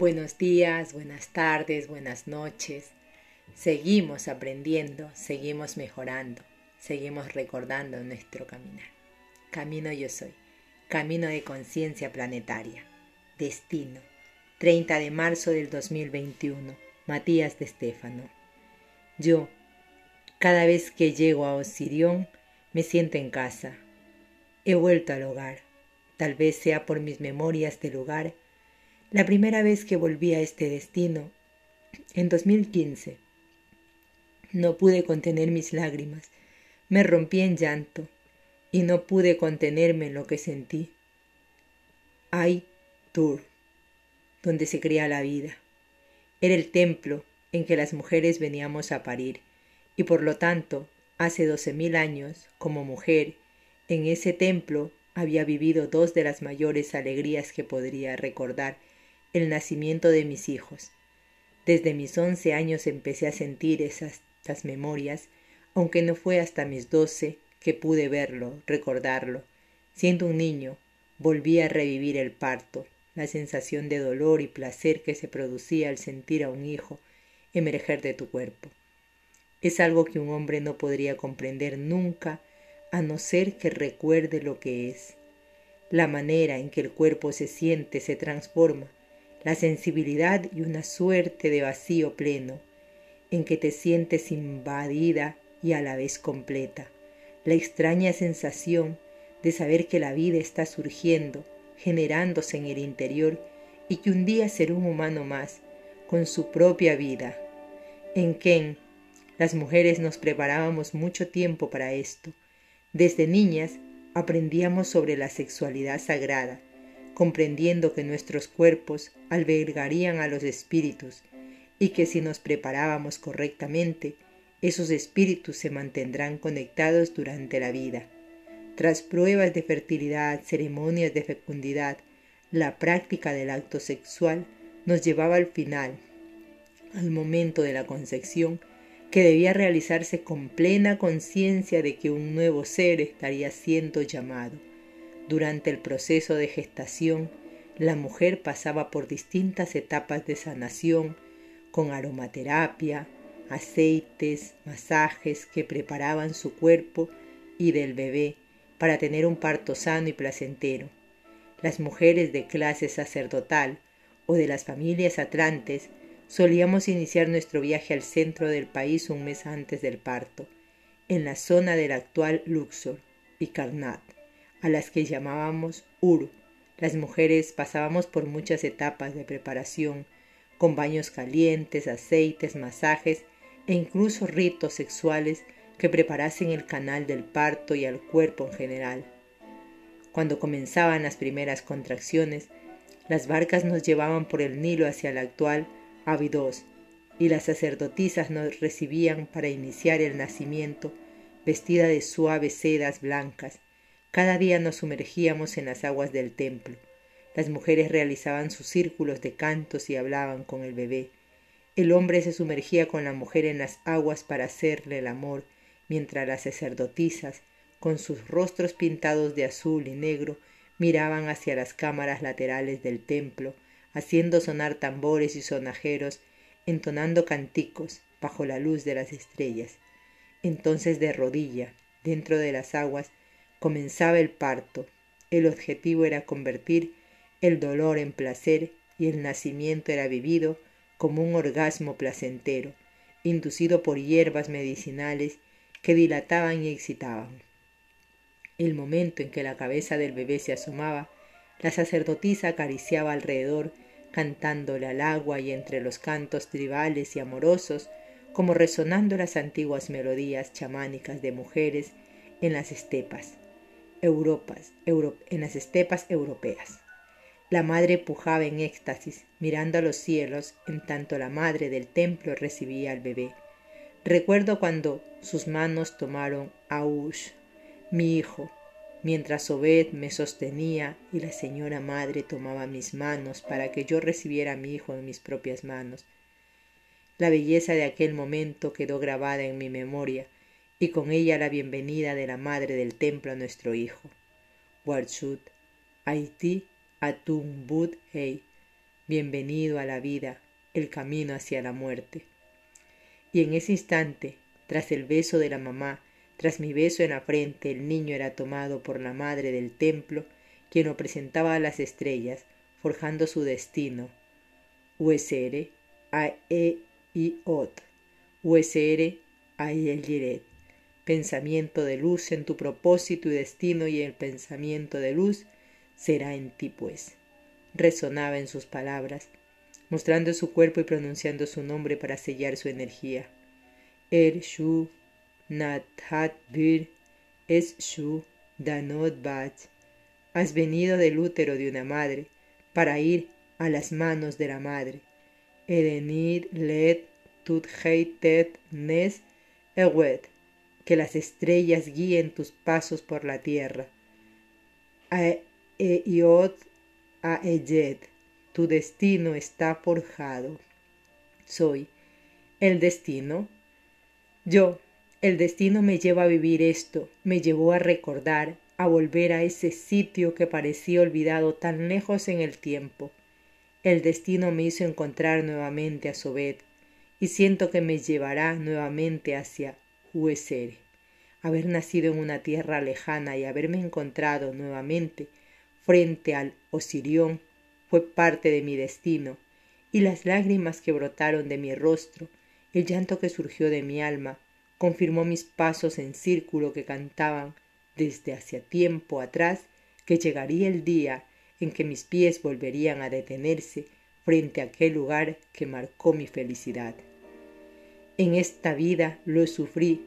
Buenos días, buenas tardes, buenas noches. Seguimos aprendiendo, seguimos mejorando, seguimos recordando nuestro caminar. Camino yo soy, camino de conciencia planetaria. Destino, 30 de marzo del 2021. Matías de Estéfano. Yo, cada vez que llego a Osirión, me siento en casa. He vuelto al hogar. Tal vez sea por mis memorias del lugar. La primera vez que volví a este destino, en 2015, no pude contener mis lágrimas. Me rompí en llanto y no pude contenerme en lo que sentí. Hay Tour, donde se cría la vida. Era el templo en que las mujeres veníamos a parir, y por lo tanto, hace doce mil años, como mujer, en ese templo había vivido dos de las mayores alegrías que podría recordar, el nacimiento de mis hijos. Desde mis once años empecé a sentir esas memorias, aunque no fue hasta mis doce que pude verlo, recordarlo. Siendo un niño, volví a revivir el parto, la sensación de dolor y placer que se producía al sentir a un hijo emerger de tu cuerpo. Es algo que un hombre no podría comprender nunca a no ser que recuerde lo que es. La manera en que el cuerpo se siente se transforma, la sensibilidad y una suerte de vacío pleno, en que te sientes invadida y a la vez completa, la extraña sensación de saber que la vida está surgiendo, generándose en el interior y que un día será un humano más, con su propia vida. En Ken, las mujeres nos preparábamos mucho tiempo para esto. Desde niñas aprendíamos sobre la sexualidad sagrada, comprendiendo que nuestros cuerpos albergarían a los espíritus y que si nos preparábamos correctamente, esos espíritus se mantendrán conectados durante la vida. Tras pruebas de fertilidad, ceremonias de fecundidad, la práctica del acto sexual nos llevaba al final, al momento de la concepción, que debía realizarse con plena conciencia de que un nuevo ser estaría siendo llamado. Durante el proceso de gestación, la mujer pasaba por distintas etapas de sanación, con aromaterapia, aceites, masajes que preparaban su cuerpo y del bebé para tener un parto sano y placentero. Las mujeres de clase sacerdotal o de las familias atlantes solíamos iniciar nuestro viaje al centro del país un mes antes del parto, en la zona del actual Luxor y Karnat, a las que llamábamos Ur. Las mujeres pasábamos por muchas etapas de preparación, con baños calientes, aceites, masajes e incluso ritos sexuales que preparasen el canal del parto y al cuerpo en general. Cuando comenzaban las primeras contracciones, las barcas nos llevaban por el Nilo hacia el actual Abidos, y las sacerdotisas nos recibían para iniciar el nacimiento, vestida de suaves sedas blancas. Cada día nos sumergíamos en las aguas del templo. Las mujeres realizaban sus círculos de cantos y hablaban con el bebé. El hombre se sumergía con la mujer en las aguas para hacerle el amor mientras las sacerdotisas, con sus rostros pintados de azul y negro, miraban hacia las cámaras laterales del templo, haciendo sonar tambores y sonajeros, entonando canticos bajo la luz de las estrellas. Entonces de rodilla, dentro de las aguas, comenzaba el parto. El objetivo era convertir el dolor en placer y el nacimiento era vivido como un orgasmo placentero, inducido por hierbas medicinales que dilataban y excitaban. El momento en que la cabeza del bebé se asomaba, la sacerdotisa acariciaba alrededor, cantándole al agua y entre los cantos tribales y amorosos, como resonando las antiguas melodías chamánicas de mujeres en las estepas, Europas, en las estepas europeas. La madre pujaba en éxtasis, mirando a los cielos, en tanto la madre del templo recibía al bebé. Recuerdo cuando sus manos tomaron a Ush, mi hijo, mientras Obed me sostenía y la señora madre tomaba mis manos para que yo recibiera a mi hijo en mis propias manos. La belleza de aquel momento quedó grabada en mi memoria y con ella la bienvenida de la madre del templo a nuestro hijo. Warshut, Haití, Atum Bud Hei, bienvenido a la vida, el camino hacia la muerte. Y en ese instante, tras el beso de la mamá, tras mi beso en la frente, el niño era tomado por la madre del templo, quien lo presentaba a las estrellas, forjando su destino. USR, a e i ot, USR, a el yiret. Pensamiento de luz en tu propósito y destino y el pensamiento de luz será en ti pues. Resonaba en sus palabras, mostrando su cuerpo y pronunciando su nombre para sellar su energía. Er Shu Nathat Bir Es Shu Danot Bat. Has venido del útero de una madre para ir a las manos de la madre. Edenir Let Tut Nes Ewet. Que las estrellas guíen tus pasos por la tierra. Eiot Aeyet. Tu destino está forjado. Soy el destino. Yo, el destino me lleva a vivir esto, me llevó a recordar, a volver a ese sitio que parecía olvidado tan lejos en el tiempo. El destino me hizo encontrar nuevamente a Sobet, y siento que me llevará nuevamente hacia Huesere. Haber nacido en una tierra lejana y haberme encontrado nuevamente frente al Osirión fue parte de mi destino, y las lágrimas que brotaron de mi rostro, el llanto que surgió de mi alma, confirmó mis pasos en círculo que cantaban desde hacía tiempo atrás que llegaría el día en que mis pies volverían a detenerse frente a aquel lugar que marcó mi felicidad. En esta vida lo sufrí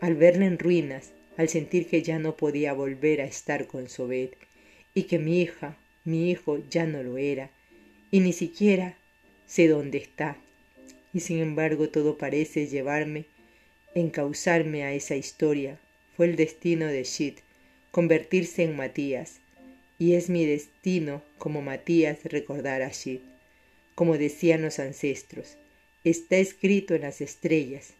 al verla en ruinas, al sentir que ya no podía volver a estar con Sobet y que mi hija, mi hijo ya no lo era, y ni siquiera sé dónde está. Y sin embargo todo parece llevarme, encauzarme a esa historia fue el destino de Shit, convertirse en Matías, y es mi destino como Matías recordar a Shit. Como decían los ancestros, está escrito en las estrellas.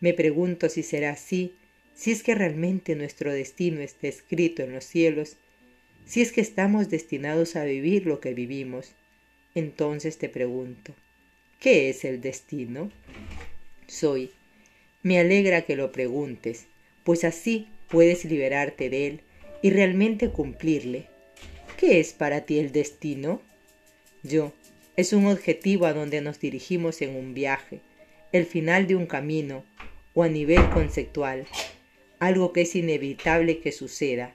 Me pregunto si será así, si es que realmente nuestro destino está escrito en los cielos, si es que estamos destinados a vivir lo que vivimos. Entonces te pregunto, ¿qué es el destino? Soy. Me alegra que lo preguntes, pues así puedes liberarte de él y realmente cumplirle. ¿Qué es para ti el destino? Yo, es un objetivo a donde nos dirigimos en un viaje, el final de un camino o a nivel conceptual, algo que es inevitable que suceda,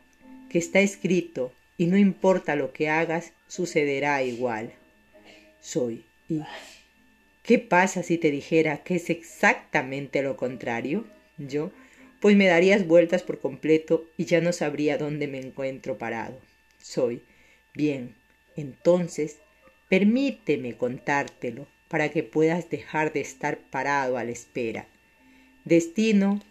que está escrito y no importa lo que hagas, sucederá igual. Soy. ¿Y qué pasa si te dijera que es exactamente lo contrario? Yo, pues me darías vueltas por completo y ya no sabría dónde me encuentro parado. Soy. Bien, entonces, permíteme contártelo para que puedas dejar de estar parado a la espera. Destino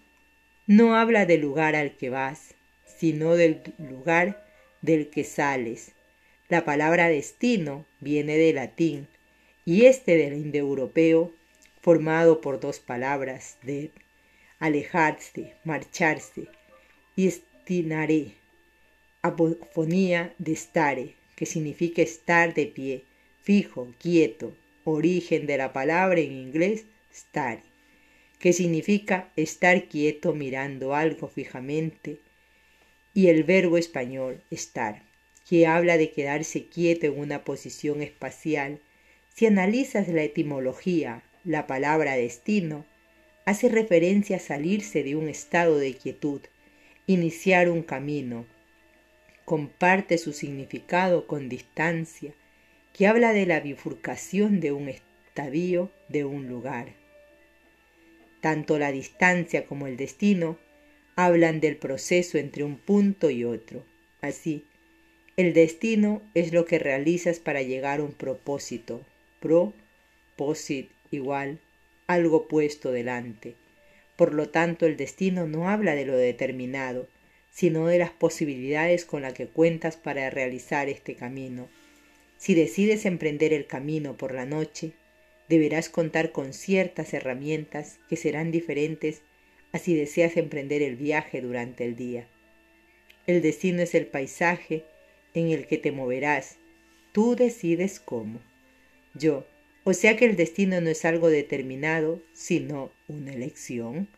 no habla del lugar al que vas, sino del lugar del que sales. La palabra destino viene del latín y este del indoeuropeo formado por dos palabras de alejarse, marcharse, y estinaré, apofonía de stare, que significa estar de pie, fijo, quieto, origen de la palabra en inglés stare, que significa estar quieto mirando algo fijamente, y el verbo español estar, que habla de quedarse quieto en una posición espacial. Si analizas la etimología, la palabra destino hace referencia a salirse de un estado de quietud, iniciar un camino. Comparte su significado con distancia, que habla de la bifurcación de un estadio de un lugar. Tanto la distancia como el destino hablan del proceso entre un punto y otro. Así, el destino es lo que realizas para llegar a un propósito. Pro, posit, igual, algo puesto delante. Por lo tanto, el destino no habla de lo determinado, sino de las posibilidades con las que cuentas para realizar este camino. Si decides emprender el camino por la noche, deberás contar con ciertas herramientas que serán diferentes así deseas emprender el viaje durante el día. El destino es el paisaje en el que te moverás. Tú decides cómo. Yo, o sea que el destino no es algo determinado, sino una elección.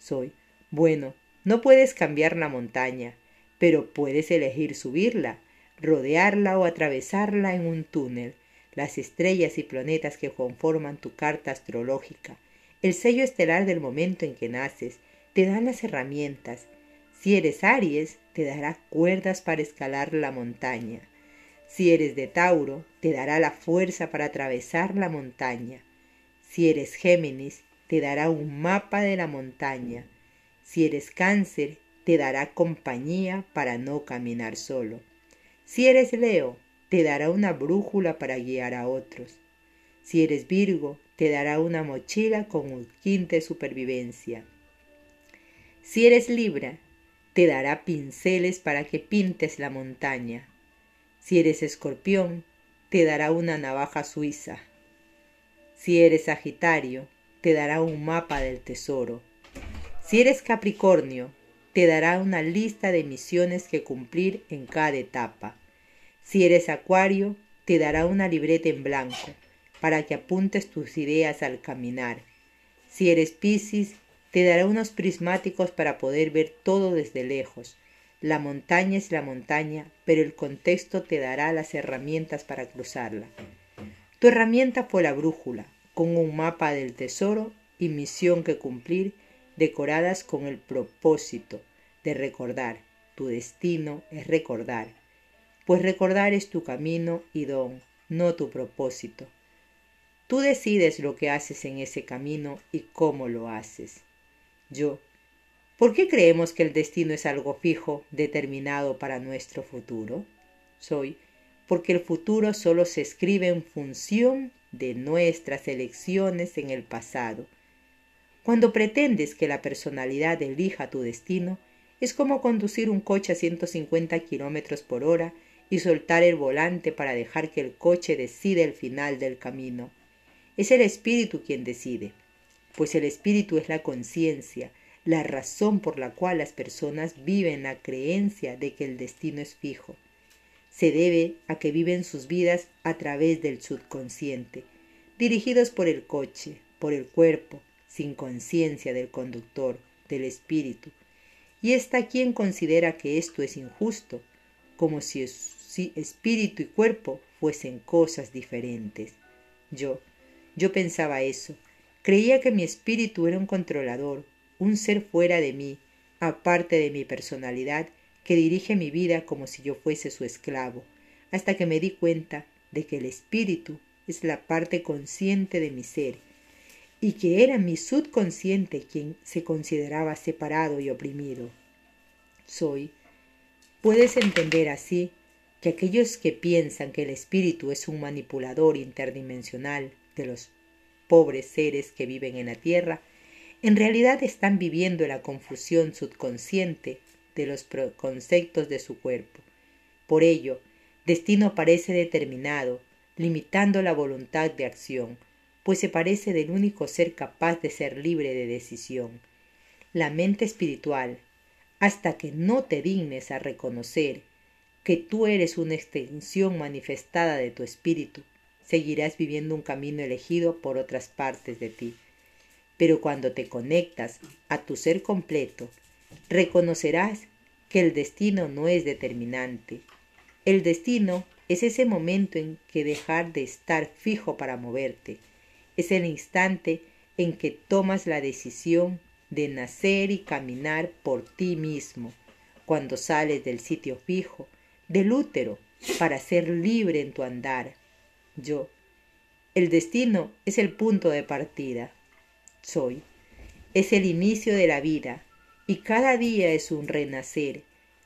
Soy, bueno, no puedes cambiar la montaña, pero puedes elegir subirla, rodearla o atravesarla en un túnel. Las estrellas y planetas que conforman tu carta astrológica, el sello estelar del momento en que naces, te dan las herramientas. Si eres Aries, te dará cuerdas para escalar la montaña. Si eres de Tauro, te dará la fuerza para atravesar la montaña. Si eres Géminis, te dará un mapa de la montaña. Si eres Cáncer, te dará compañía para no caminar solo. Si eres Leo, te dará una brújula para guiar a otros. Si eres Virgo, te dará una mochila con un kit de supervivencia. Si eres Libra, te dará pinceles para que pintes la montaña. Si eres escorpión, te dará una navaja suiza. Si eres Sagitario, te dará un mapa del tesoro. Si eres Capricornio, te dará una lista de misiones que cumplir en cada etapa. Si eres Acuario, te dará una libreta en blanco para que apuntes tus ideas al caminar. Si eres Piscis, te dará unos prismáticos para poder ver todo desde lejos. La montaña es la montaña, pero el contexto te dará las herramientas para cruzarla. Tu herramienta fue la brújula, con un mapa del tesoro y misión que cumplir, decoradas con el propósito de recordar. Tu destino es recordar, pues recordar es tu camino y don, no tu propósito. Tú decides lo que haces en ese camino y cómo lo haces. Yo. ¿Por qué creemos que el destino es algo fijo, determinado para nuestro futuro? Soy. Porque el futuro solo se escribe en función de nuestras elecciones en el pasado. Cuando pretendes que la personalidad elija tu destino, es como conducir un coche a 150 kilómetros por hora y soltar el volante para dejar que el coche decida el final del camino. Es el espíritu quien decide pues el espíritu es la conciencia, la razón por la cual las personas viven la creencia de que el destino es fijo. Se debe a que viven sus vidas a través del subconsciente, dirigidos por el coche, por el cuerpo, sin conciencia del conductor, del espíritu. Y está quien considera que esto es injusto, como si, si espíritu y cuerpo fuesen cosas diferentes. Yo, yo pensaba eso, Creía que mi espíritu era un controlador, un ser fuera de mí, aparte de mi personalidad, que dirige mi vida como si yo fuese su esclavo, hasta que me di cuenta de que el espíritu es la parte consciente de mi ser, y que era mi subconsciente quien se consideraba separado y oprimido. Soy. Puedes entender así que aquellos que piensan que el espíritu es un manipulador interdimensional de los pobres seres que viven en la tierra, en realidad están viviendo la confusión subconsciente de los conceptos de su cuerpo. Por ello, destino parece determinado, limitando la voluntad de acción, pues se parece del único ser capaz de ser libre de decisión. La mente espiritual, hasta que no te dignes a reconocer que tú eres una extensión manifestada de tu espíritu, seguirás viviendo un camino elegido por otras partes de ti. Pero cuando te conectas a tu ser completo, reconocerás que el destino no es determinante. El destino es ese momento en que dejar de estar fijo para moverte. Es el instante en que tomas la decisión de nacer y caminar por ti mismo, cuando sales del sitio fijo, del útero, para ser libre en tu andar, yo. El destino es el punto de partida. Soy. Es el inicio de la vida y cada día es un renacer.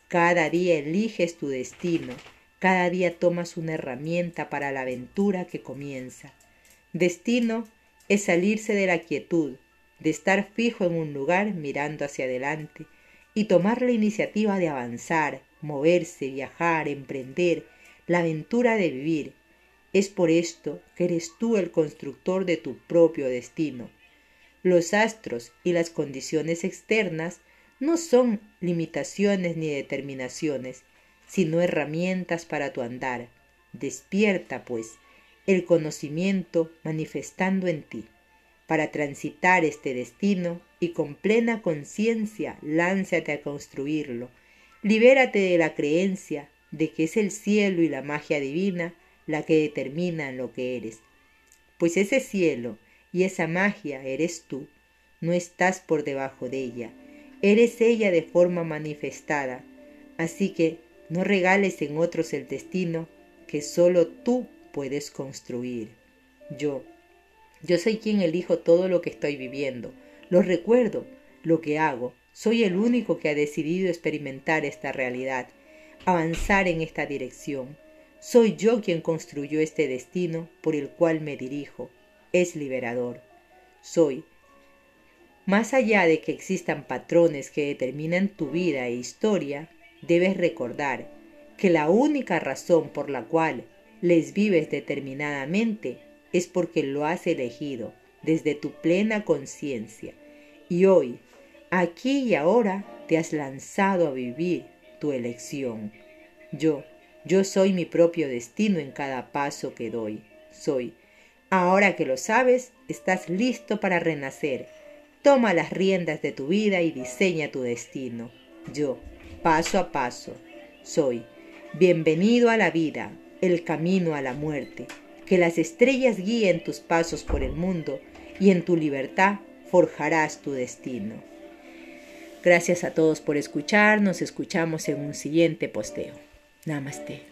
Cada día eliges tu destino. Cada día tomas una herramienta para la aventura que comienza. Destino es salirse de la quietud, de estar fijo en un lugar mirando hacia adelante y tomar la iniciativa de avanzar, moverse, viajar, emprender, la aventura de vivir, es por esto que eres tú el constructor de tu propio destino. Los astros y las condiciones externas no son limitaciones ni determinaciones, sino herramientas para tu andar. Despierta, pues, el conocimiento manifestando en ti. Para transitar este destino y con plena conciencia lánzate a construirlo. Libérate de la creencia de que es el cielo y la magia divina la que determinan lo que eres. Pues ese cielo y esa magia eres tú, no estás por debajo de ella, eres ella de forma manifestada, así que no regales en otros el destino que solo tú puedes construir. Yo, yo soy quien elijo todo lo que estoy viviendo, lo recuerdo, lo que hago, soy el único que ha decidido experimentar esta realidad, avanzar en esta dirección. Soy yo quien construyó este destino por el cual me dirijo. Es liberador. Soy. Más allá de que existan patrones que determinan tu vida e historia, debes recordar que la única razón por la cual les vives determinadamente es porque lo has elegido desde tu plena conciencia y hoy, aquí y ahora, te has lanzado a vivir tu elección. Yo, yo soy mi propio destino en cada paso que doy. Soy. Ahora que lo sabes, estás listo para renacer. Toma las riendas de tu vida y diseña tu destino. Yo, paso a paso, soy. Bienvenido a la vida, el camino a la muerte. Que las estrellas guíen tus pasos por el mundo y en tu libertad forjarás tu destino. Gracias a todos por escuchar, nos escuchamos en un siguiente posteo. Namaste.